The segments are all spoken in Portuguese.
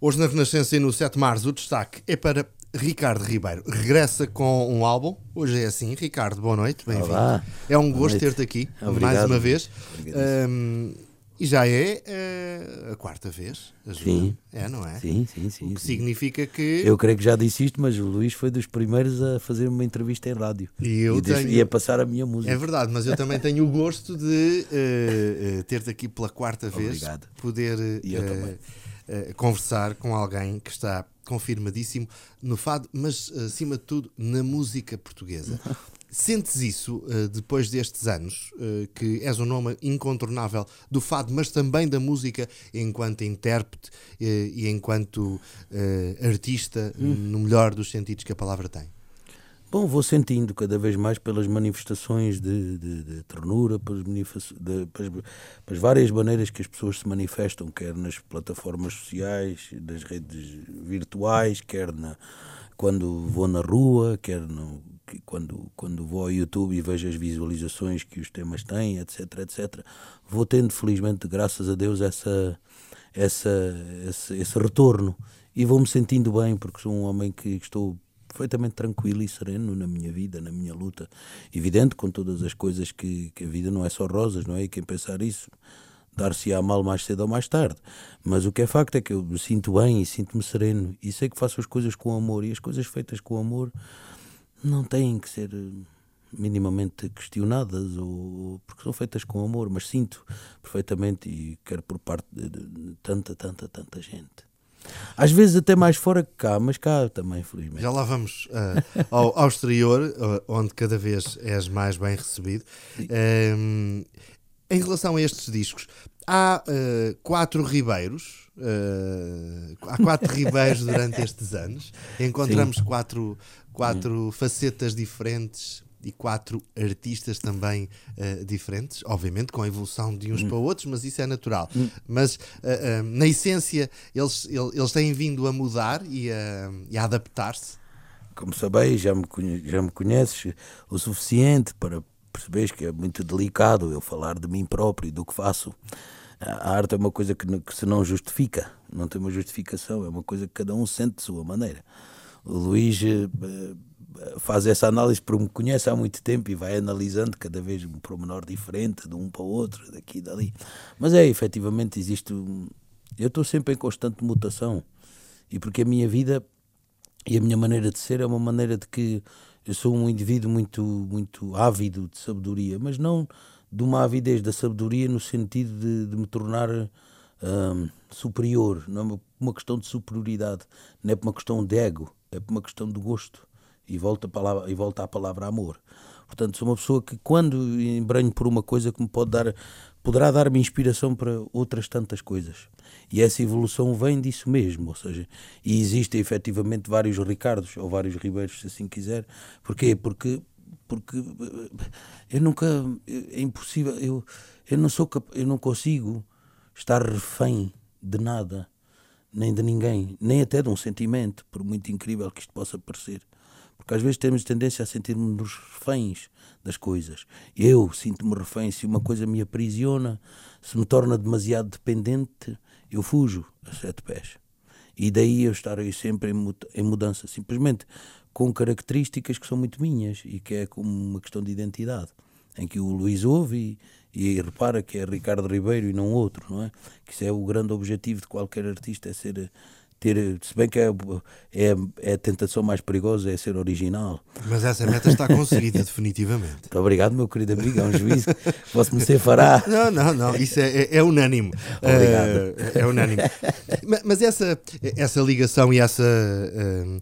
Hoje na Renascença e no 7 de Março o destaque é para Ricardo Ribeiro. Regressa com um álbum. Hoje é assim. Ricardo, boa noite. Bem-vindo. É um gosto ter-te aqui Obrigado. mais uma vez. Um, e já é uh, a quarta vez. Ajuda. Sim. É, não é? Sim, sim, sim. O que sim. significa que. Eu creio que já disse isto, mas o Luís foi dos primeiros a fazer uma entrevista em rádio. E eu e, tenho... e a passar a minha música. É verdade, mas eu também tenho o gosto de uh, uh, ter-te aqui pela quarta vez. Obrigado. Poder. E eu também eh, conversar com alguém que está confirmadíssimo no fado, mas acima de tudo na música portuguesa. Sentes isso uh, depois destes anos, que és um nome incontornável do fado, mas também da música enquanto intérprete e enquanto artista, hum. no melhor dos sentidos que a palavra tem? Bom, vou sentindo cada vez mais pelas manifestações de, de, de ternura, pelas, de, pelas, pelas, várias maneiras que as pessoas se manifestam, quer nas plataformas sociais, nas redes virtuais, quer na, quando vou na rua, quer no, quando, quando vou ao YouTube e vejo as visualizações que os temas têm, etc, etc. Vou tendo, felizmente, graças a Deus, essa, essa, esse, esse retorno. E vou-me sentindo bem, porque sou um homem que estou perfeitamente tranquilo e sereno na minha vida, na minha luta. Evidente, com todas as coisas que, que a vida não é só rosas, não é? E quem pensar isso dar-se-á mal mais cedo ou mais tarde. Mas o que é facto é que eu me sinto bem e sinto-me sereno e sei que faço as coisas com amor e as coisas feitas com amor não têm que ser eh, minimamente questionadas ou porque são feitas com amor, mas sinto perfeitamente e quero por parte de, tanta, tanta, tanta gente. Às vezes até mais fora que cá, mas cá também, felizmente. Já lá vamos uh, ao, ao, exterior, uh, onde cada vez és mais bem recebido. Um, em relação a estes discos, há uh, quatro ribeiros. há quatro ribeiros durante estes anos. Encontramos Sim. quatro, quatro facetas diferentes e quatro artistas também uh, diferentes, obviamente com a evolução de uns hum. para outros, mas isso é natural. Hum. Mas uh, uh, na essência eles, eles têm vindo a mudar e a, a adaptar-se. Como sabeis, já me, já me conheces o suficiente para perceberes que é muito delicado eu falar de mim próprio e do que faço. A arte é uma coisa que, que se não justifica, não tem uma justificação, é uma coisa que cada um sente de sua maneira. O Luís faz essa análise porque me conhece há muito tempo e vai analisando cada vez um promenor diferente de um para o outro, daqui e dali. Mas é, efetivamente, existe. Eu estou sempre em constante mutação e porque a minha vida e a minha maneira de ser é uma maneira de que eu sou um indivíduo muito, muito ávido de sabedoria, mas não de uma avidez da sabedoria no sentido de, de me tornar hum, superior, não é uma, questão de superioridade, não é por uma questão de ego, é por uma questão de gosto e volta, a palavra, e volta à palavra amor. Portanto, sou uma pessoa que, quando embranho por uma coisa que me pode dar, poderá dar-me inspiração para outras tantas coisas. E essa evolução vem disso mesmo, ou seja, e existem efetivamente vários Ricardos, ou vários Ribeiros, se assim quiser. Porquê? Porque, porque eu nunca, é impossível, eu, eu, não sou, eu não consigo estar refém de nada, nem de ninguém, nem até de um sentimento, por muito incrível que isto possa parecer. Porque às vezes temos tendência a sentir-nos reféns das coisas. Eu sinto-me refém se uma coisa me aprisiona, se me torna demasiado dependente, eu fujo a sete pés. E daí eu estarei sempre em mudança, simplesmente com características que são muito minhas e que é como uma questão de identidade, em que o Luís ouve e, e repara que é Ricardo Ribeiro e não outro, não é? Que isso é o grande objetivo de qualquer artista, é ser ter, se bem que é, é, é, a tentação mais perigosa é ser original. Mas essa meta está conseguida, definitivamente. Muito obrigado, meu querido amigo, é um juízo que posso me ser fará. Não, não, não, isso é, é, é unânime. Obrigado. Uh, é unânime. Mas essa, essa ligação e essa. Uh,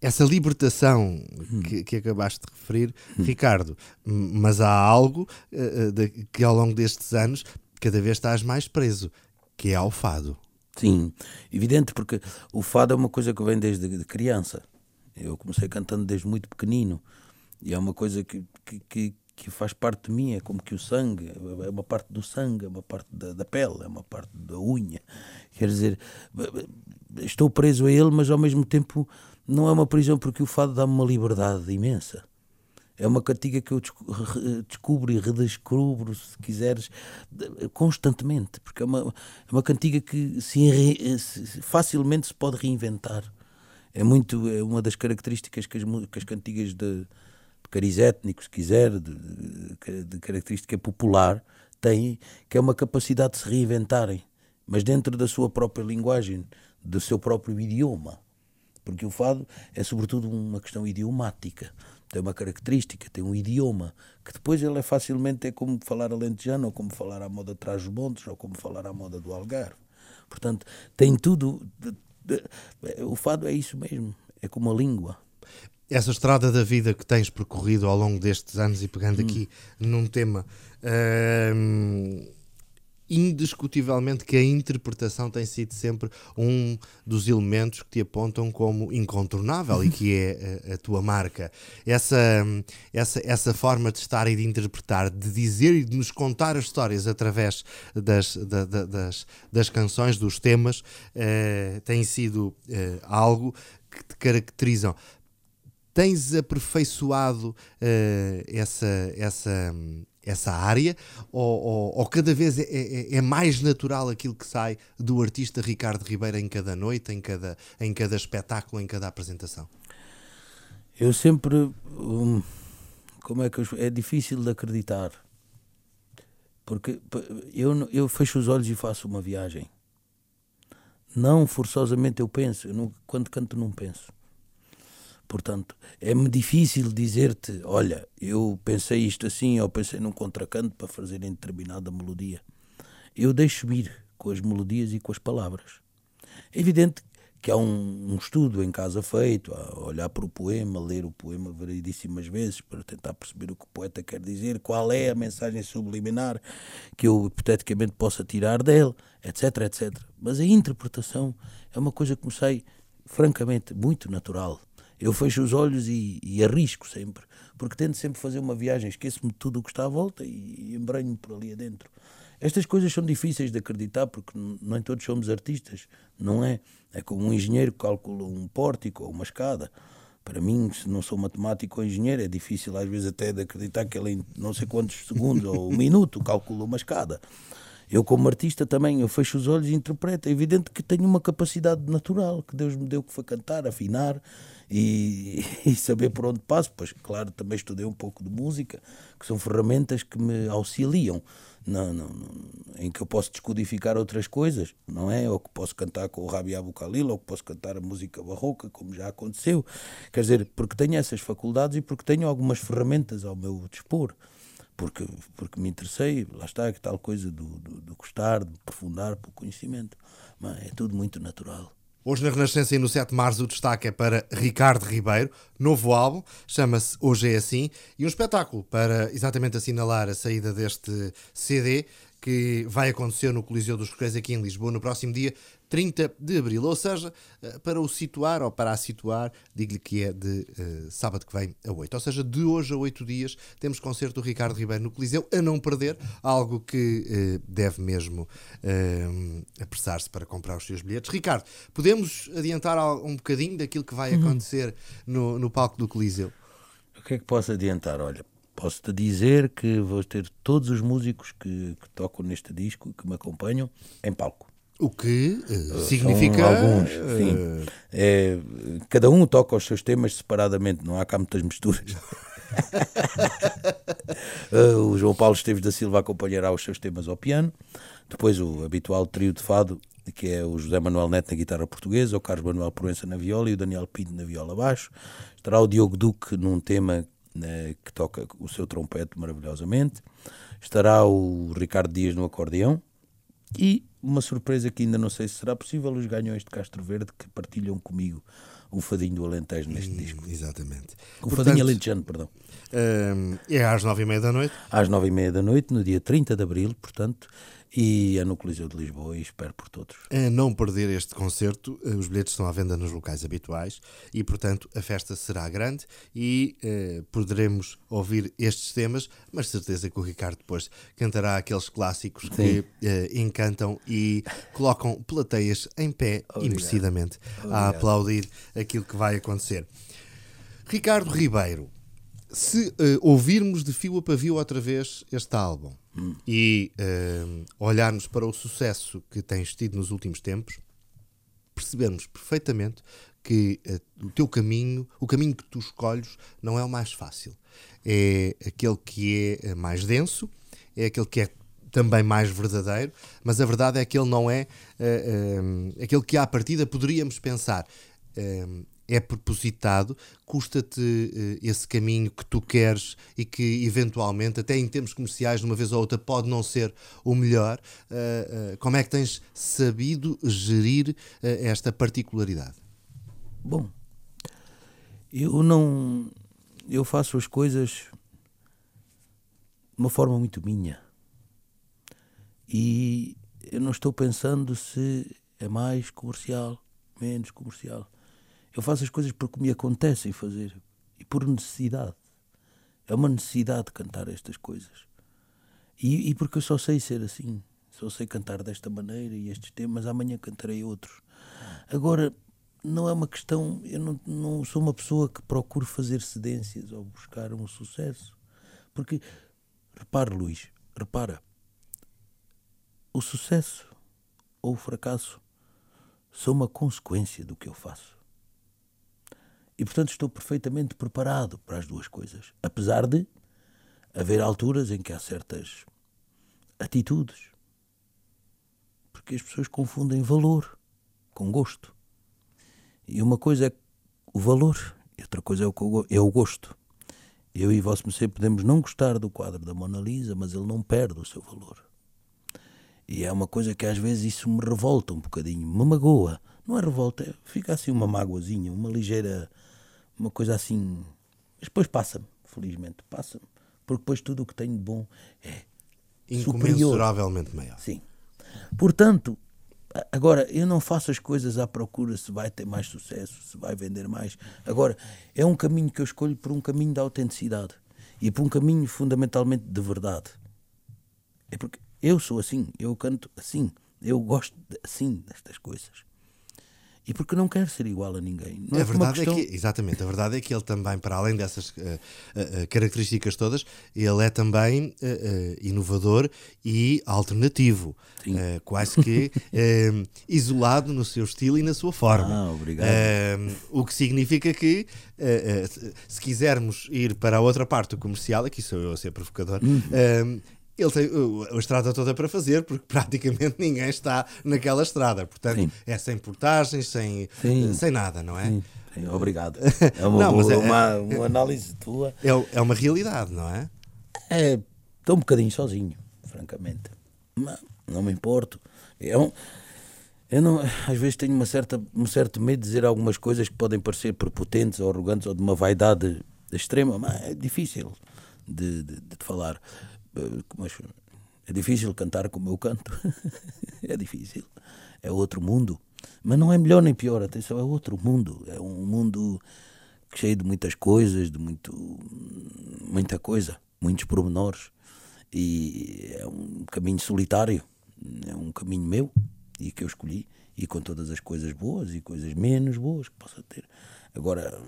essa libertação hum. que, que, acabaste de referir, hum. Ricardo, mas há algo uh, de, que ao longo destes anos cada vez estás mais preso, que é ao fado. Sim, evidente, porque o fado é uma coisa que vem desde criança. Eu comecei cantando desde muito pequenino e é uma coisa que, que, que, faz parte de mim, é como que o sangue, é uma parte do sangue, é uma parte da, da pele, é uma parte da unha. Quer dizer, estou preso a ele, mas ao mesmo tempo não é uma prisão porque o fado dá-me uma liberdade imensa. É uma cantiga que eu descubro e redescubro, se quiseres, constantemente, porque é uma, é uma cantiga que se, facilmente se pode reinventar. É muito é uma das características que as, que as cantigas de, de cariz étnico, se quiser, de, de característica popular, têm, que é uma capacidade de se reinventarem, mas dentro da sua própria linguagem, do seu próprio idioma. Porque o fado é sobretudo uma questão idiomática tem uma característica, tem um idioma, que depois ele é facilmente é como falar alentejano, ou como falar à moda de Trás-os-Montes, ou como falar à moda do Algarve. Portanto, tem tudo. O fado é isso mesmo, é como a língua. Essa estrada da vida que tens percorrido ao longo destes anos e pegando hum. aqui num tema. Hum, indiscutivelmente que a interpretação tem sido sempre um dos elementos que te apontam como incontornável e que é a, a, tua marca. Essa, essa, essa forma de estar e de interpretar, de dizer e de nos contar as histórias através das, da, da, das, das canções, dos temas, uh, tem sido uh, algo que te caracterizam. Tens aperfeiçoado uh, essa, essa, essa área ou, ou, ou cada vez é, é, é, mais natural aquilo que sai do artista Ricardo Ribeiro em cada noite, em cada, em cada espetáculo, em cada apresentação? Eu sempre. Hum, como é que eu, é difícil de acreditar porque eu, eu fecho os olhos e faço uma viagem. Não forçosamente eu penso, eu não, quando canto não penso. Portanto, é-me difícil dizer-te: olha, eu pensei isto assim, ou pensei num contracanto para fazer em determinada melodia. Eu deixo ir com as melodias e com as palavras. É evidente que há um, um, estudo em casa feito, a olhar para o poema, ler o poema variedíssimas vezes para tentar perceber o que o poeta quer dizer, qual é a mensagem subliminar que eu hipoteticamente possa tirar dele, etc, etc. Mas a interpretação é uma coisa que me sai francamente muito natural eu fecho os olhos e, e arrisco sempre, porque tento sempre fazer uma viagem, esqueço-me de tudo o que está à volta e, e embrenho por ali adentro. Estas coisas são difíceis de acreditar porque nem todos somos artistas, não é? É como um engenheiro que calcula um pórtico ou uma escada. Para mim, se não sou matemático ou engenheiro, é difícil às vezes até de acreditar que ele em não sei quantos segundos ou um minuto calcula uma escada. Eu, como artista, também eu fecho os olhos e interpreto. É evidente que tenho uma capacidade natural que Deus me deu que foi cantar, afinar e, e, saber por onde passo. Pois, claro, também estudei um pouco de música, que são ferramentas que me auxiliam, não, não, não, em que eu posso descodificar outras coisas, não é? Ou que posso cantar com o Rabiabu Khalil, ou que posso cantar a música barroca, como já aconteceu. Quer dizer, porque tenho essas faculdades e porque tenho algumas ferramentas ao meu dispor. Porque, porque me interessei, lá está, que tal coisa do, do, do gostar, de aprofundar pelo conhecimento. Mas é tudo muito natural. Hoje na Renascença e no 7 de Março o destaque é para Ricardo Ribeiro, novo álbum, chama-se Hoje é Assim, e um espetáculo para exatamente assinalar a saída deste CD que vai acontecer no Coliseu dos Recreios aqui em Lisboa no próximo dia 30 de abril. Ou seja, eh, para o situar ou para a situar, digo-lhe que é de uh, sábado que vem a 8. Ou seja, de hoje a 8 dias temos concerto do Ricardo Ribeiro no Coliseu, a não perder, algo que uh, deve mesmo uh, apressar-se para comprar os seus bilhetes. Ricardo, podemos adiantar um bocadinho daquilo que vai uhum. acontecer no, no palco do Coliseu? O que é que posso adiantar? Olha, posso-te dizer que vou ter todos os músicos que, que tocam neste disco, que me acompanham, em palco. O que uh, significa. São alguns, sim. É, cada um toca os seus temas separadamente, não há cá muitas misturas. uh, o João Paulo Esteves da Silva acompanhará os seus temas ao piano. Depois o habitual trio de fado, que é o José Manuel Neto na guitarra portuguesa, o Carlos Manuel Proença na viola e o Daniel Pinto na viola baixo. Estará o Diogo Duque num tema que toca o seu trompete maravilhosamente. Estará o Ricardo Dias no acordeão. E uma surpresa que ainda não sei se será possível, os ganhões de Castro Verde que partilham comigo o fadinho do Alentejo neste hum, disco. Exatamente. O Portanto, fadinho alentejano, perdão. Hum, é às nove e meia da noite? Às nove e meia da noite, no dia 30 de Abril, portanto, e é no Coliseu de Lisboa e espero por todos. A não perder este concerto, eh, os bilhetes estão à venda nos locais habituais e, portanto, a festa será grande e eh, poderemos ouvir estes temas, mas certeza que o Ricardo depois cantará aqueles clássicos Sim. que eh, encantam e colocam plateias em pé Obrigado. merecidamente Obrigado. a aplaudir aquilo que vai acontecer. Ricardo Ribeiro, se uh, ouvirmos de fio a pavio outra vez este álbum hum. e uh, olharmos para o sucesso que tens tido nos últimos tempos, percebermos perfeitamente que uh, o teu caminho, o caminho que tu escolhes, não é o mais fácil. É aquele que é mais denso, é aquele que é também mais verdadeiro, mas a verdade é que ele não é aquele que à partida poderíamos pensar é propositado, custa-te uh, esse caminho que tu queres e que eventualmente, até em termos comerciais, de uma vez ou outra, pode não ser o melhor. Uh, uh, como é que tens sabido gerir esta particularidade? Bom, eu não. Eu faço as coisas de uma forma muito minha. E eu não estou pensando se é mais comercial, menos comercial eu faço as coisas porque me acontecem fazer e por necessidade. É uma necessidade cantar estas coisas. E, e, porque eu só sei ser assim. Só sei cantar desta maneira e estes temas, amanhã cantarei outros. Agora, não é uma questão. Eu não, não sou uma pessoa que procure fazer cedências ou buscar um sucesso. Porque, repare, Luís, repara, o sucesso ou o fracasso são uma consequência do que eu faço. E, portanto, estou perfeitamente preparado para as duas coisas. Apesar de haver alturas em que há certas atitudes. Porque as pessoas confundem valor com gosto. E uma coisa é o valor e outra coisa é o, é gosto. Eu e Vosso Mercê podemos não gostar do quadro da Mona Lisa, mas ele não perde o seu valor. E é uma coisa que às vezes isso me revolta um bocadinho, me magoa. Não é revolta, é, fica assim uma mágoazinha, uma ligeira uma coisa assim. Mas depois passa-me, felizmente, passa-me. Porque depois tudo o que tenho de bom é incomensuravelmente superior. maior. Sim. Portanto, agora eu não faço as coisas à procura se vai ter mais sucesso, se vai vender mais. Agora, é um caminho que eu escolho por um caminho de autenticidade e por um caminho fundamentalmente de verdade. É porque eu sou assim, eu canto assim, eu gosto assim destas coisas e porque não quer ser igual a ninguém. Não a é verdade questão... é que, exatamente, a verdade é que ele também, para além dessas uh, uh, características todas, ele é também uh, inovador e alternativo. quase que isolado no seu estilo e na sua forma. Ah, obrigado. o que significa que, se quisermos ir para a outra parte do comercial, aqui sou eu a ser provocador, uhum ele tem a estrada toda para fazer, porque praticamente ninguém está naquela estrada. Portanto, Sim. é sem portagens, sem, sem nada, não é? Sim. Obrigado. É uma, não, é, uma, uma, análise tua. É, é uma realidade, não é? É, estou um bocadinho sozinho, francamente. Mas não me importo. É um, eu não, às vezes tenho uma certa, um certo medo de dizer algumas coisas que podem parecer prepotentes ou arrogantes ou de uma vaidade extrema, mas é difícil de, de, de falar. Mas é difícil cantar como eu canto. é difícil. É outro mundo. Mas não é melhor nem pior, atenção, é outro mundo. É um mundo cheio de muitas coisas, de muito, muita coisa, muitos pormenores. E é um caminho solitário. É um caminho meu e que eu escolhi. E com todas as coisas boas e coisas menos boas que possa ter. Agora,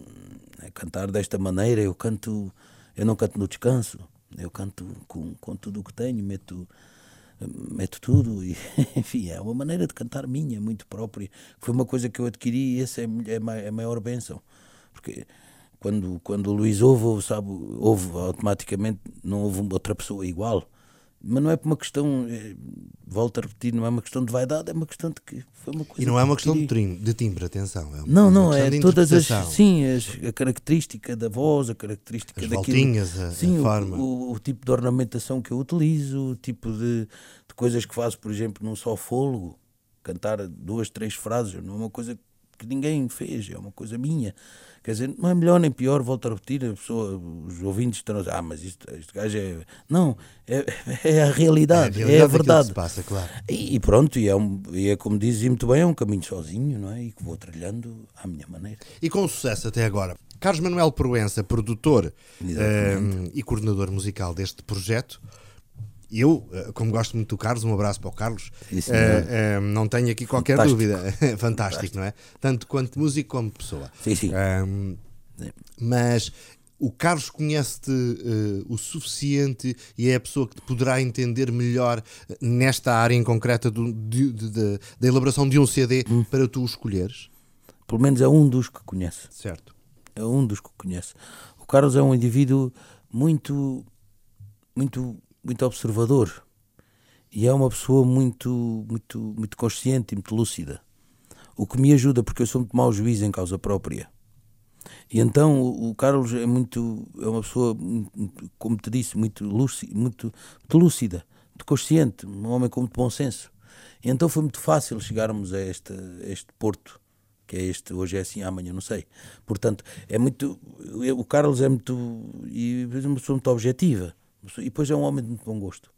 cantar desta maneira, eu canto, eu não canto no descanso eu canto com, com tudo o que tenho, meto, meto tudo e enfim, é uma maneira de cantar minha, muito própria. Foi uma coisa que eu adquiri e essa é, é, é a maior bênção. Porque quando, quando o Luís ouve, sabe, ouve automaticamente, não houve outra pessoa igual. Mas não é por uma questão, é, volto a repetir, não é uma questão de vaidade, é uma questão de que foi uma coisa. E não é uma questão de timbre, de timbre, atenção. É não, não, é todas as. Sim, as, a característica da voz, a característica as daquilo. Voltinhas, a, sim, a forma. O, o, o, tipo de ornamentação que eu utilizo, o tipo de, de coisas que faço, por exemplo, num só fôlego, cantar duas, três frases, não é uma coisa que ninguém fez, é uma coisa minha. Quer dizer, não é melhor nem pior, volto a repetir, a pessoa, os ouvintes estão a dizer, ah, mas isto, este gajo é. Não, é, é a realidade, é a, realidade é a verdade. Passa, claro. e, e, pronto, e é, um, e é como dizes muito bem, é um caminho sozinho, não é? E que vou trilhando à minha maneira. E com sucesso até agora. Carlos Manuel Proença, produtor um, eh, e coordenador musical deste projeto, eu, eh, como gosto muito do Carlos, um abraço para o Carlos, uh, uh, não tenho aqui qualquer Fantástico. dúvida. Fantástico, Fantástico, não é? Tanto quanto músico como pessoa. Sim, sim. mas o Carlos conhece-te uh, o suficiente e é a pessoa que te poderá entender melhor nesta área em concreta do, de, de, de, da elaboração de um CD hum. para tu o escolheres? Pelo menos é um dos que conhece. Certo. É um dos que conhece. O Carlos é um indivíduo muito, muito, muito observador e é uma pessoa muito, muito, muito consciente e muito lúcida. O que me ajuda, porque eu sou muito mau juiz em causa própria. E então o, Carlos é muito é uma pessoa, como te disse, muito lúcida, muito, muito lúcida, muito consciente, um homem com muito bom senso. E então foi muito fácil chegarmos a este, a este porto, que é este, hoje é assim, amanhã não sei. Portanto, é muito, o Carlos é muito, e é uma pessoa muito objetiva, e depois é um homem de muito bom gosto.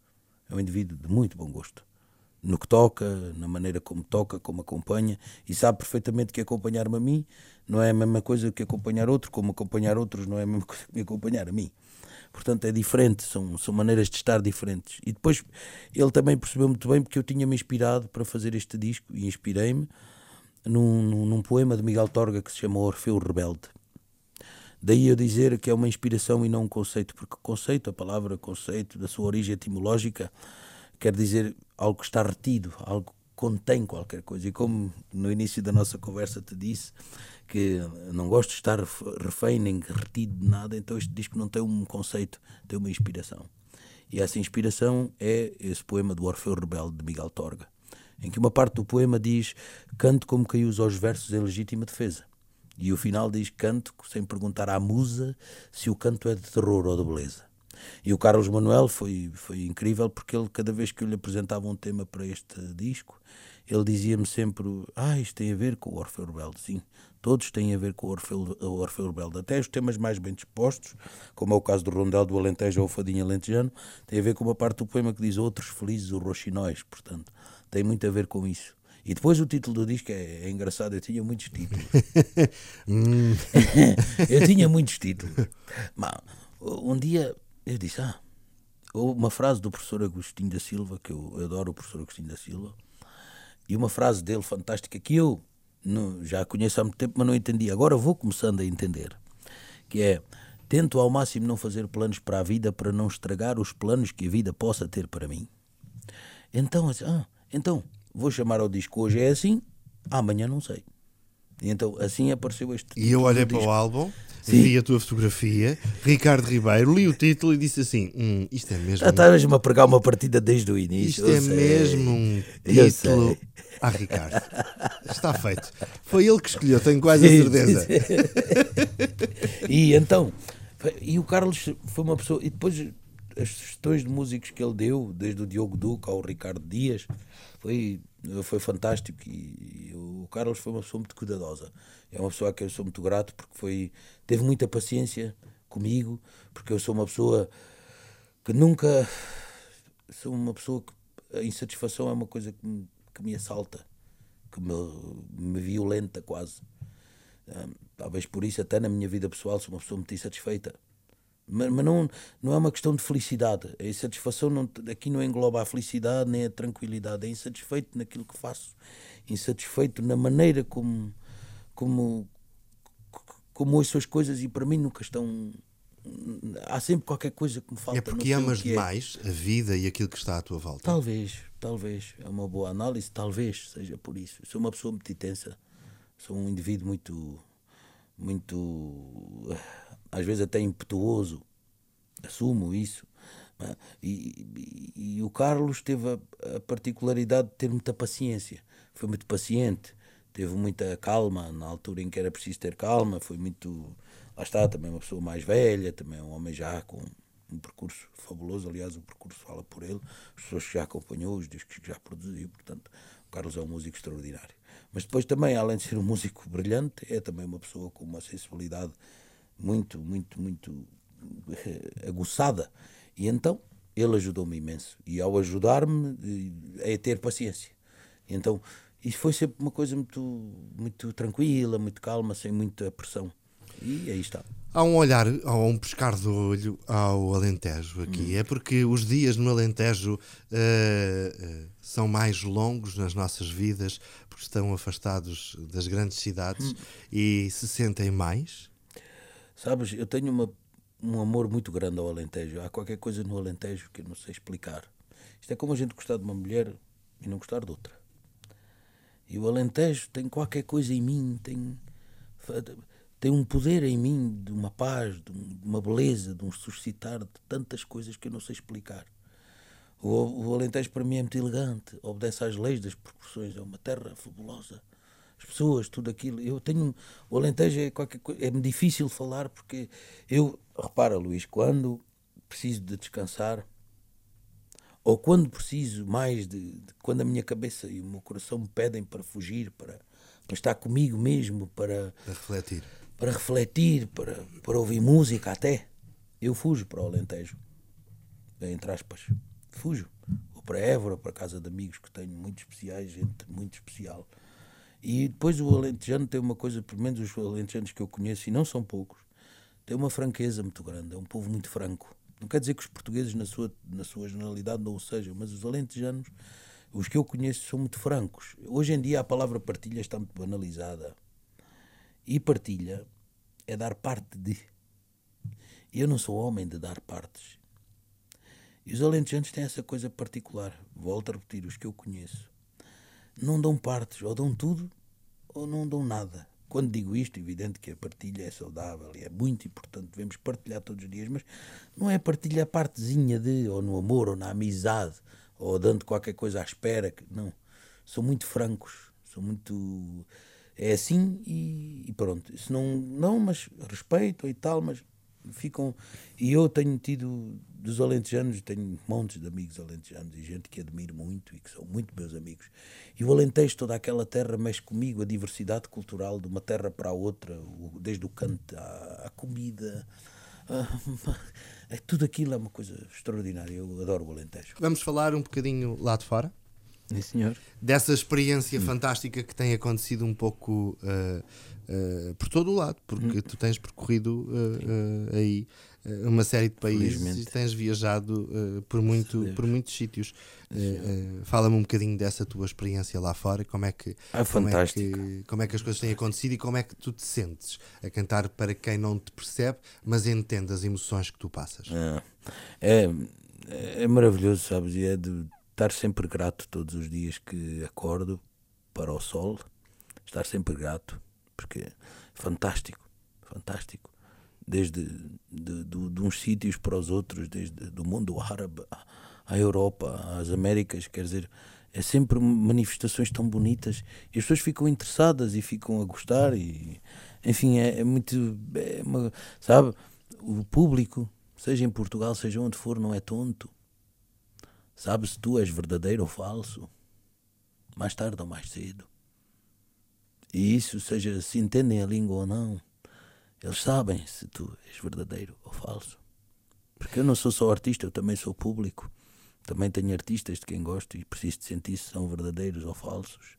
É um indivíduo de muito bom gosto. No que toca, na maneira como toca, como acompanha, e sabe perfeitamente que acompanhar-me a mim não é a mesma coisa que acompanhar outro, como acompanhar outros não é a mesma coisa que acompanhar a mim. Portanto, é diferente, são, são maneiras de estar diferentes. E depois ele também percebeu muito bem porque eu tinha-me inspirado para fazer este disco e inspirei-me num, num, num, poema de Miguel Torga que se chama Orfeu Rebelde. Daí eu dizer que é uma inspiração e não um conceito, porque conceito, a palavra conceito, da sua origem etimológica, quer dizer algo que está retido, algo que contém qualquer coisa. E como no início da nossa conversa te disse que não gosto de estar refém nem retido de nada, então este disco não tem um conceito, tem uma inspiração. E essa inspiração é esse poema do Orfeu Rebelde de Miguel Torga, em que uma parte do poema diz: Canto como quem usa os versos em legítima defesa. E o final diz canto sem perguntar à musa se o canto é de terror ou de beleza. E o Carlos Manuel foi, foi incrível porque ele, cada vez que eu lhe apresentava um tema para este disco, ele dizia-me sempre: Ah, isto tem a ver com o Orfeu Rebelde. Sim, todos têm a ver com o Orfeu, o Orfeu Rebelde. Até os temas mais bem dispostos, como é o caso do Rondel do Alentejo ou o Fadinho Alentejano, tem a ver com uma parte do poema que diz Outros Felizes, os Roxinóis. Portanto, tem muito a ver com isso. E depois o título do disco é, é engraçado, eu tinha muitos títulos. Hum. eu tinha muitos títulos. Mas, um dia eu disse, ah, uma frase do professor Agostinho da Silva, que eu adoro o professor Agostinho da Silva, e uma frase dele fantástica que eu não, já conheço há muito tempo, mas não entendi. Agora vou começando a entender. Que é, tento ao máximo não fazer planos para a vida para não estragar os planos que a vida possa ter para mim. Então, ah, então vou chamar ao disco hoje é assim, amanhã não sei. E então assim apareceu este. E eu olhei para o álbum, Sim. vi a tua fotografia, Ricardo Ribeiro, li o título e disse assim: hum, isto é mesmo. Já estavas-me a pregar uma partida desde o início. Isto é sei. mesmo um título. Ah, Ricardo, está feito. Foi ele que escolheu, tenho quase a certeza. e então, e o Carlos foi uma pessoa. E depois as sugestões de músicos que ele deu, desde o Diogo Duca ao Ricardo Dias, foi, foi fantástico. E, e, o Carlos foi uma pessoa muito cuidadosa. É uma pessoa a quem eu sou muito grato porque foi, teve muita paciência comigo, porque eu sou uma pessoa que nunca. Sou uma pessoa que a insatisfação é uma coisa que me, que me assalta, que me, me violenta quase. Um, talvez por isso, até na minha vida pessoal, sou uma pessoa muito insatisfeita mas, mas, não, não é uma questão de felicidade. A insatisfação não, aqui não engloba a felicidade nem a tranquilidade. É insatisfeito naquilo que faço, insatisfeito na maneira como, como, como ouço as coisas e para mim nunca estão. Há sempre qualquer coisa que me falta. É porque amas demais é. a vida e aquilo que está à tua volta. Talvez, talvez. É uma boa análise, talvez seja por isso. Sou uma pessoa muito intensa. Sou um indivíduo muito. muito às vezes até impetuoso, assumo isso. E, e, e, o Carlos teve a, a, particularidade de ter muita paciência, foi muito paciente, teve muita calma na altura em que era preciso ter calma, foi muito. Lá está, também uma pessoa mais velha, também um homem já com um percurso fabuloso, aliás, o percurso fala por ele, as pessoas que já acompanhou, os discos que já produziu, portanto, o Carlos é um músico extraordinário. Mas depois também, além de ser um músico brilhante, é também uma pessoa com uma sensibilidade muito, muito, muito eh, aguçada. E então ele ajudou-me imenso. E ao ajudar-me, é ter paciência. E então isso foi sempre uma coisa muito, muito tranquila, muito calma, sem muita pressão. E aí está. Há um olhar, há um pescar do olho ao Alentejo aqui. Hum. É porque os dias no Alentejo uh, são mais longos nas nossas vidas, porque estão afastados das grandes cidades hum. e se sentem mais Sabes, eu tenho uma, um amor muito grande ao Alentejo. Há qualquer coisa no Alentejo que eu não sei explicar. Isto é como a gente gostar de uma mulher e não gostar de outra. E o Alentejo tem qualquer coisa em mim, tem, tem um poder em mim de uma paz, de uma beleza, de um suscitar de tantas coisas que eu não sei explicar. O, o Alentejo para mim é muito elegante, obedece às leis das proporções, é uma terra fabulosa. As pessoas, tudo aquilo. Eu tenho. O Alentejo é qualquer coisa. É difícil falar porque eu. Repara, Luís, quando preciso de descansar, ou quando preciso mais de, de, quando a minha cabeça e o meu coração me pedem para fugir para, para estar comigo mesmo para, para refletir para refletir para, para ouvir música até eu fujo para o Alentejo entre aspas fujo ou para Évora para casa de amigos que tenho muito especiais gente muito especial e depois o Alentejano tem uma coisa pelo menos os alentejanos que eu conheço e não são poucos tem uma franqueza muito grande é um povo muito franco não quer dizer que os portugueses, na sua, na sua generalidade, não o sejam, mas os alentejanos, os que eu conheço, são muito francos. Hoje em dia a palavra partilha está muito banalizada. E partilha é dar parte de. Eu não sou homem de dar partes. E os alentejanos têm essa coisa particular. Volto a repetir, os que eu conheço. Não dão partes, ou dão tudo, ou não dão nada. Quando digo isto, é evidente que a partilha é saudável e é muito importante, devemos partilhar todos os dias, mas não é partilhar partezinha de, ou no amor, ou na amizade, ou dando qualquer coisa à espera. Não. São muito francos, são muito. É assim e, e pronto. Se não, não, mas respeito e tal, mas ficam. E eu tenho tido, dos alentejanos, tenho montes de amigos alentejanos e gente que admiro muito e que são muito meus amigos. E o Alentejo, toda aquela terra, mexe comigo, a diversidade cultural de uma terra para a outra, desde o canto à, à comida. é, tudo aquilo é uma coisa extraordinária. Eu adoro o Alentejo. Vamos falar um bocadinho lá de fora? Sim, senhor. Dessa experiência hum. fantástica que tem acontecido um pouco uh, uh, por todo o lado, porque hum. tu tens percorrido uh, aí uma série de países e tens viajado por, muito, por muitos sítios. Fala-me um bocadinho dessa tua experiência lá fora, como é que, é como é que como é que as coisas têm acontecido e como é que tu te sentes a cantar para quem não te percebe, mas entende as emoções que tu passas. É, é, é maravilhoso, sabes? E é de estar sempre grato todos os dias que acordo para o sol, estar sempre grato, porque é fantástico, fantástico. Desde de, de, de uns sítios para os outros, desde do mundo árabe à Europa, às Américas, quer dizer, é sempre manifestações tão bonitas e as pessoas ficam interessadas e ficam a gostar e enfim é, é muito é uma, sabe o público seja em Portugal seja onde for não é tonto Sabe se tu és verdadeiro ou falso, mais tarde ou mais cedo. E isso, seja se entendem a língua ou não, eles sabem se tu és verdadeiro ou falso. Porque eu não sou só artista, eu também sou público. Também tenho artistas de quem gosto e preciso de sentir se são verdadeiros ou falsos.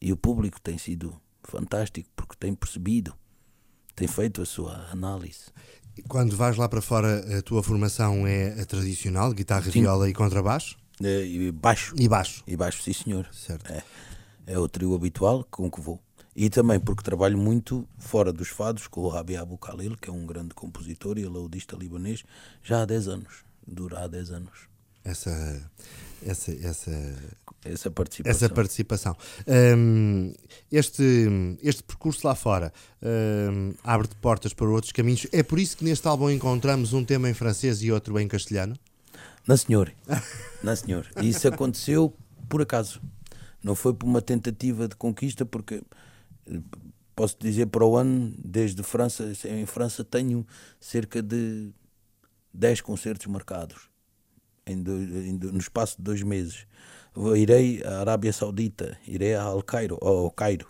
E o público tem sido fantástico porque tem percebido, tem feito a sua análise. Quando vais lá para fora, a tua formação é a tradicional, guitarra, sim. viola e contrabaixo? É, e baixo. E baixo. E baixo, sim senhor. Certo. É, é o trio habitual com que vou. E também porque trabalho muito fora dos fados com o Rabi Abu Khalil, que é um grande compositor e laudista libanês, já há 10 anos. Dura há 10 anos. Essa, essa, essa essa participação. Essa participação. Um, este, este percurso lá fora um, abre-te portas para outros caminhos. É por isso que neste álbum encontramos um tema em francês e outro em castelhano? Não, senhor. Não, senhor. Isso aconteceu por acaso. Não foi por uma tentativa de conquista, porque posso dizer para o ano, desde França, em França tenho cerca de 10 concertos marcados em do, em, no espaço de dois meses irei à Arábia Saudita, irei ao Cairo, ao Cairo.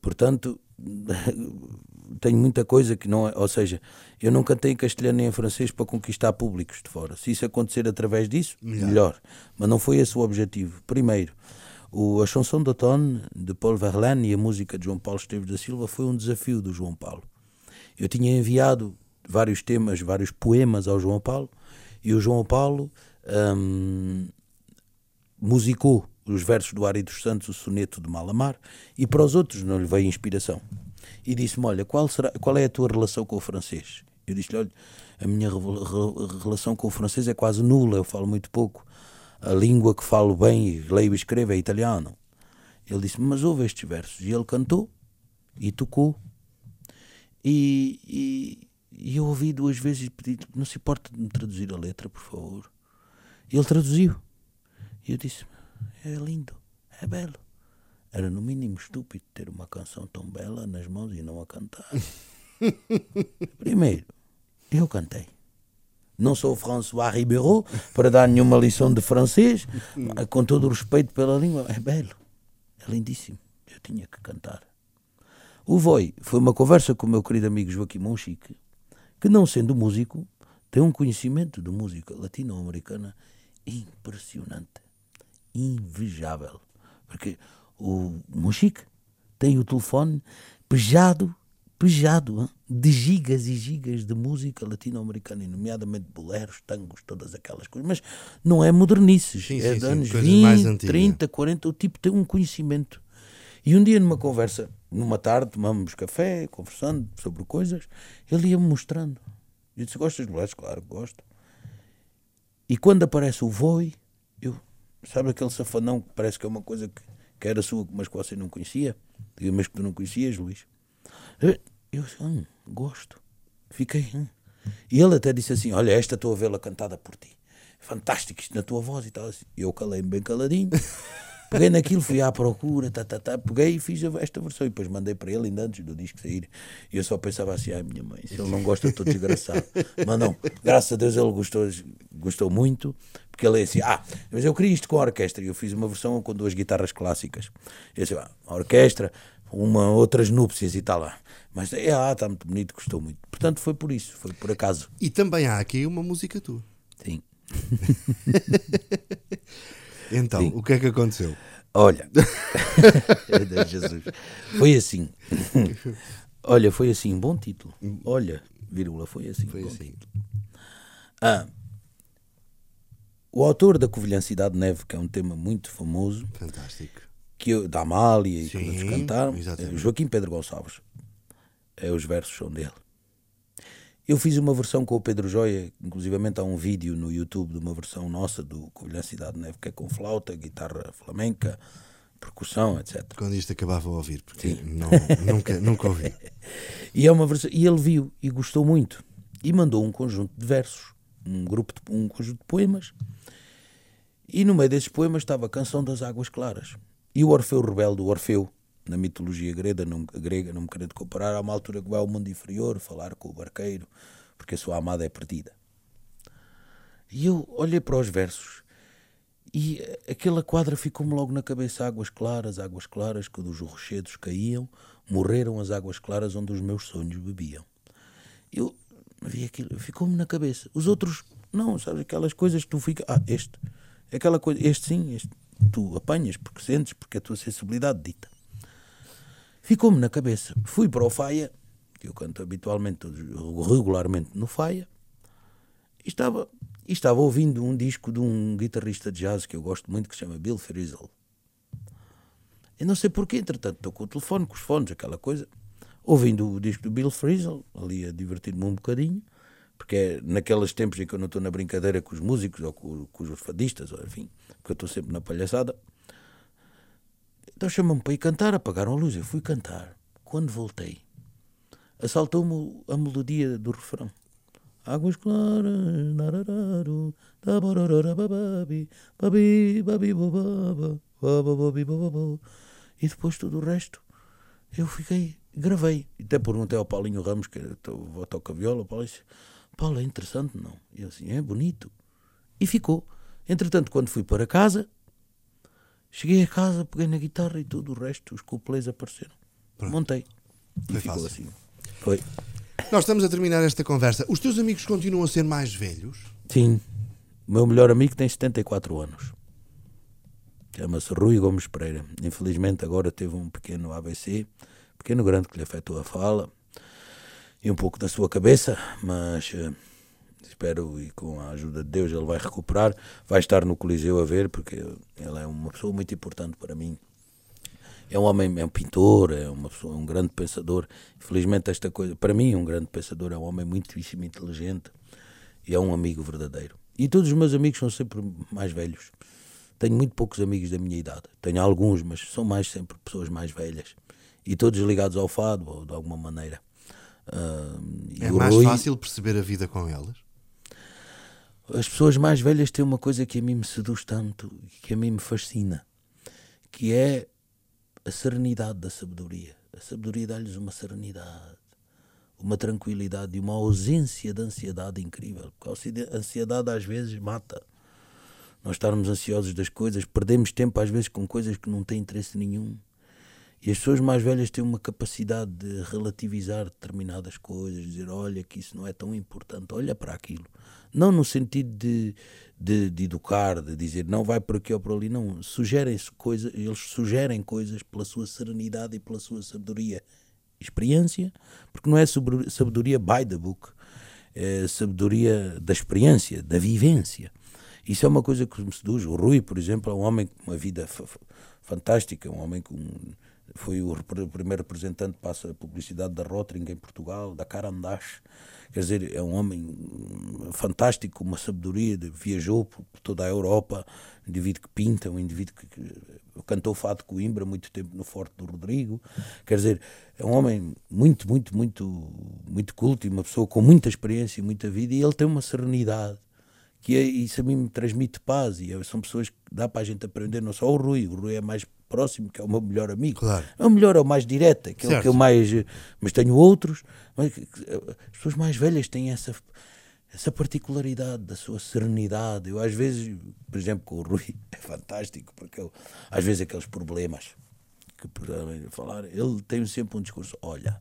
Portanto, tenho muita coisa que não é, ou seja, eu não cantei em castelhano nem em francês para conquistar públicos de fora. Se isso acontecer através disso, melhor. melhor. Mas não foi esse o objetivo. Primeiro, o, a chanson d'automne de Paul Verlaine e a música de João Paulo Esteves da Silva foi um desafio do João Paulo. Eu tinha enviado vários temas, vários poemas ao João Paulo e o João Paulo hum, musicou os versos do Ari dos Santos, o soneto de Malamar, e para os outros não lhe veio inspiração. E disse-me: Olha, qual, será, qual é a tua relação com o francês? Eu disse-lhe: olha, a minha relação com o francês é quase nula, eu falo muito pouco. A língua que falo bem, leio e escrevo é italiano. Ele disse: Mas ouve estes versos. E ele cantou e tocou. E, e, e eu ouvi duas vezes e pedi: Não se importa de me traduzir a letra, por favor. E ele traduziu. E eu disse: É lindo, é belo. Era no mínimo estúpido ter uma canção tão bela nas mãos e não a cantar. Primeiro, eu cantei. Não sou François Ribeiro para dar nenhuma lição de francês, com todo o respeito pela língua. É belo, é lindíssimo. Eu tinha que cantar. O Voi foi uma conversa com o meu querido amigo Joaquim Monchique, que, não sendo músico, tem um conhecimento de música latino-americana impressionante, invejável. Porque o Monchique tem o telefone pejado, pejado, de gigas e gigas de música latino-americana, nomeadamente boleros, tangos, todas aquelas coisas. Mas não é modernices, sim, é sim, de anos sim, 20, 30, 40. O tipo tem um conhecimento. E um dia, numa conversa, numa tarde, tomamos café, conversando sobre coisas, ele ia-me mostrando. Eu disse: Gostas de boleros? Claro, gosto. E quando aparece o Voi, eu, sabe aquele safanão que parece que é uma coisa que, que era sua, mas que você não conhecia? Diga, mas que tu não conhecias, Luís? Eu disse, hum, gosto. Fiquei. Hum. E ele até disse assim: Olha, esta estou a vê-la cantada por ti. Fantástico isto na tua voz e tal. Assim. Eu calei-me bem caladinho. Peguei naquilo, fui à procura, tá, tá, tá, peguei e fiz esta versão. E depois mandei para ele, ainda antes do disco sair. E eu só pensava assim: ai, minha mãe, se ele não gosta, estou desgraçado. Mas não, graças a Deus ele gostou, gostou muito, porque ele é assim: ah, mas eu queria isto com a orquestra. E eu fiz uma versção com duas guitarras clássicas. E eu disse: ah, a orquestra, uma, outras núpcias e tal. Mas é, ah, está muito bonito, gostou muito. Portanto, foi por isso, foi por acaso. E também há aqui uma música tua. Sim. então, Sim. o que é que aconteceu? Olha, Jesus, foi assim. Olha, foi assim, bom título. Olha, vírgula, foi assim. Foi assim. Título. Ah, o autor da Covilhã Cidade Neve, que é um tema muito famoso. Fantástico. Que eu, da Amália e que outros cantaram. Exatamente. Joaquim Pedro Gonçalves é, os versos são dele. Eu fiz uma versão com o Pedro Joia, inclusivamente há um vídeo no YouTube de uma versão nossa do Covilhã Cidade de Neve, que é com flauta, guitarra flamenca, percussão, etc. Quando isto acabava a ouvir, porque não, nunca, nunca ouvi. e, é uma versão, e ele viu e gostou muito. E mandou um conjunto de versos, um, grupo de, um conjunto de poemas. E no meio desses poemas estava a Canção das Águas Claras. E o Orfeu Rebelde, o Orfeu, na mitologia grega, não, grega, não me querendo comparar, há uma altura que vai ao mundo inferior falar com o barqueiro, porque a sua amada é perdida. E eu olhei para os versos e aquela quadra ficou-me logo na cabeça: águas claras, águas claras que dos rochedos caíam, morreram as águas claras onde os meus sonhos bebiam. Eu vi aquilo, ficou-me na cabeça. Os outros, não, sabes, aquelas coisas que tu fica, ah, este, aquela coisa, este sim, este, tu apanhas porque sentes, porque a tua sensibilidade dita. Ficou-me na cabeça. Fui para o Faia, que eu canto habitualmente, regularmente no Faia, e estava, e estava ouvindo um disco de um guitarrista de jazz que eu gosto muito, que se chama Bill Frisell. E não sei porquê, entretanto, estou com o telefone, com os fones, aquela coisa, ouvindo o disco do Bill Frisell, ali a divertir-me um bocadinho, porque é naqueles tempos em que eu não estou na brincadeira com os músicos ou com, com os fadistas, ou enfim, porque eu estou sempre na palhaçada. Então chamam-me para ir cantar, apagaram a luz. Eu fui cantar. Quando voltei, assaltou-me a melodia do refrão. Águas claras, narararu, babi, babi, babi, bababa, babi, bababa. E depois tudo o resto, eu fiquei, gravei. Até perguntei ao Paulinho Ramos, que toca viola, o Paulo é interessante, não? E eu assim, é bonito. E ficou. Entretanto, quando fui para casa, Cheguei a casa, peguei na guitarra e tudo o resto, os couplets apareceram. Pronto. Montei. Foi e ficou fácil. assim. Foi. Nós estamos a terminar esta conversa. Os teus amigos continuam a ser mais velhos? Sim. O meu melhor amigo tem 74 anos. Chama-se Rui Gomes Pereira. Infelizmente agora teve um pequeno AVC, pequeno grande que lhe afetou a fala e um pouco da sua cabeça, mas uh, espero e com a ajuda de Deus ele vai recuperar, vai estar no Coliseu a ver, porque ele é uma pessoa muito importante para mim. É um homem, é um pintor, é uma pessoa, um grande pensador. Infelizmente, esta coisa, para mim, um grande pensador é um homem muitíssimo inteligente e é um amigo verdadeiro. E todos os meus amigos são sempre mais velhos. Tenho muito poucos amigos da minha idade. Tenho alguns, mas são mais sempre pessoas mais velhas. E todos ligados ao fado, ou de alguma maneira. Uh, é mais Rui... fácil perceber a vida com elas? As pessoas mais velhas têm uma coisa que a mim me seduz tanto e que a mim me fascina, que é a serenidade da sabedoria. A sabedoria dá-lhes uma serenidade, uma tranquilidade e uma ausência de ansiedade incrível. Porque a ansiedade às vezes mata. Nós estarmos ansiosos das coisas, perdemos tempo às vezes com coisas que não têm interesse nenhum. E as pessoas mais velhas têm uma capacidade de relativizar determinadas coisas, dizer: olha, que isso não é tão importante, olha para aquilo. Não no sentido de, de, de educar, de dizer não vai por aqui ou por ali, não. Sugerem-se coisas, eles sugerem coisas pela sua serenidade e pela sua sabedoria. Experiência, porque não é sabedoria by the book, é sabedoria da experiência, da vivência. Isso é uma coisa que me seduz. O Rui, por exemplo, é um homem com uma vida fantástica, um homem com foi o primeiro representante para a publicidade da Rotring em Portugal, da Carandache. Quer dizer, é um homem fantástico, uma sabedoria, viajou por, toda a Europa, um indivíduo que pinta, um indivíduo que, que cantou fado Coimbra muito tempo no Forte do Rodrigo. Quer dizer, é um homem muito, muito, muito, muito culto e uma pessoa com muita experiência e muita vida e ele tem uma serenidade que é, isso a mim me transmite paz e é, são pessoas que dá para a gente aprender, não só o Rui, o Rui é mais próximo, que é o meu melhor amigo. Claro. É o melhor, é o mais direto, que é o que eu mais. Mas tenho outros, mas as pessoas mais velhas têm essa, essa particularidade da sua serenidade. Eu, às vezes, por exemplo, com o Rui, é fantástico, porque eu, às vezes aqueles problemas que por falar, ele tem sempre um discurso: olha,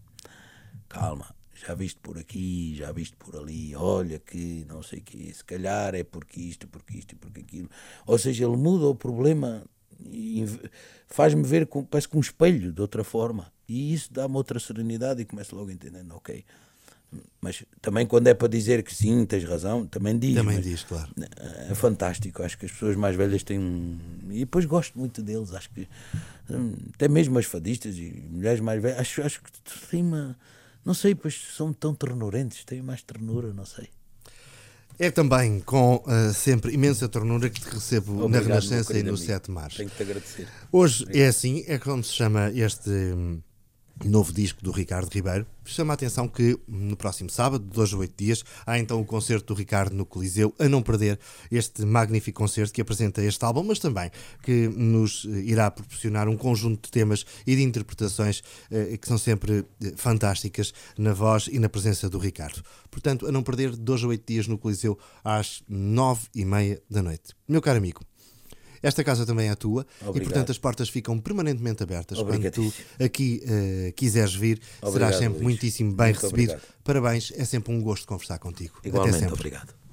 calma. Já viste por aqui, já viste por ali, olha que não sei o que, se calhar é porque isto, porque isto e porque aquilo. Ou seja, ele muda o problema faz-me ver com, parece com um espelho de outra forma e isso dá-me outra serenidade e começo logo entendendo ok mas também quando é para dizer que sim, tens razão, também diz. Também diz, claro. É fantástico, acho que as pessoas mais velhas têm um. E depois gosto muito deles, acho que. Hum, até mesmo as fadistas e mulheres mais velhas, acho, acho que têm uma. Não sei, pois são tão ternurentos, têm mais ternura, não sei. É também com uh, sempre imensa ternura que te recebo Obrigado, na Renascença e no Sete Mares. Tenho que te agradecer. Hoje Obrigado. é assim, é como se chama este. Hum, novo disco do Ricardo Ribeiro. Chama a atenção que no próximo sábado, dois a oito dias, há então o concerto do Ricardo no Coliseu, a não perder este magnífico concerto que apresenta este álbum, mas também que nos eh, irá proporcionar um conjunto de temas e de interpretações eh, que são sempre eh, fantásticas na voz e na presença do Ricardo. Portanto, a não perder, de dois a oito dias no Coliseu, às nove e meia da noite. Meu caro amigo, esta casa também é tua Obrigado. e, portanto, as portas ficam permanentemente abertas. Quando tu aqui uh, quiseres vir, obrigado, serás sempre Luís. muitíssimo bem Muito recebido. Obrigado. Parabéns, é sempre um gosto conversar contigo. Igualmente, obrigado.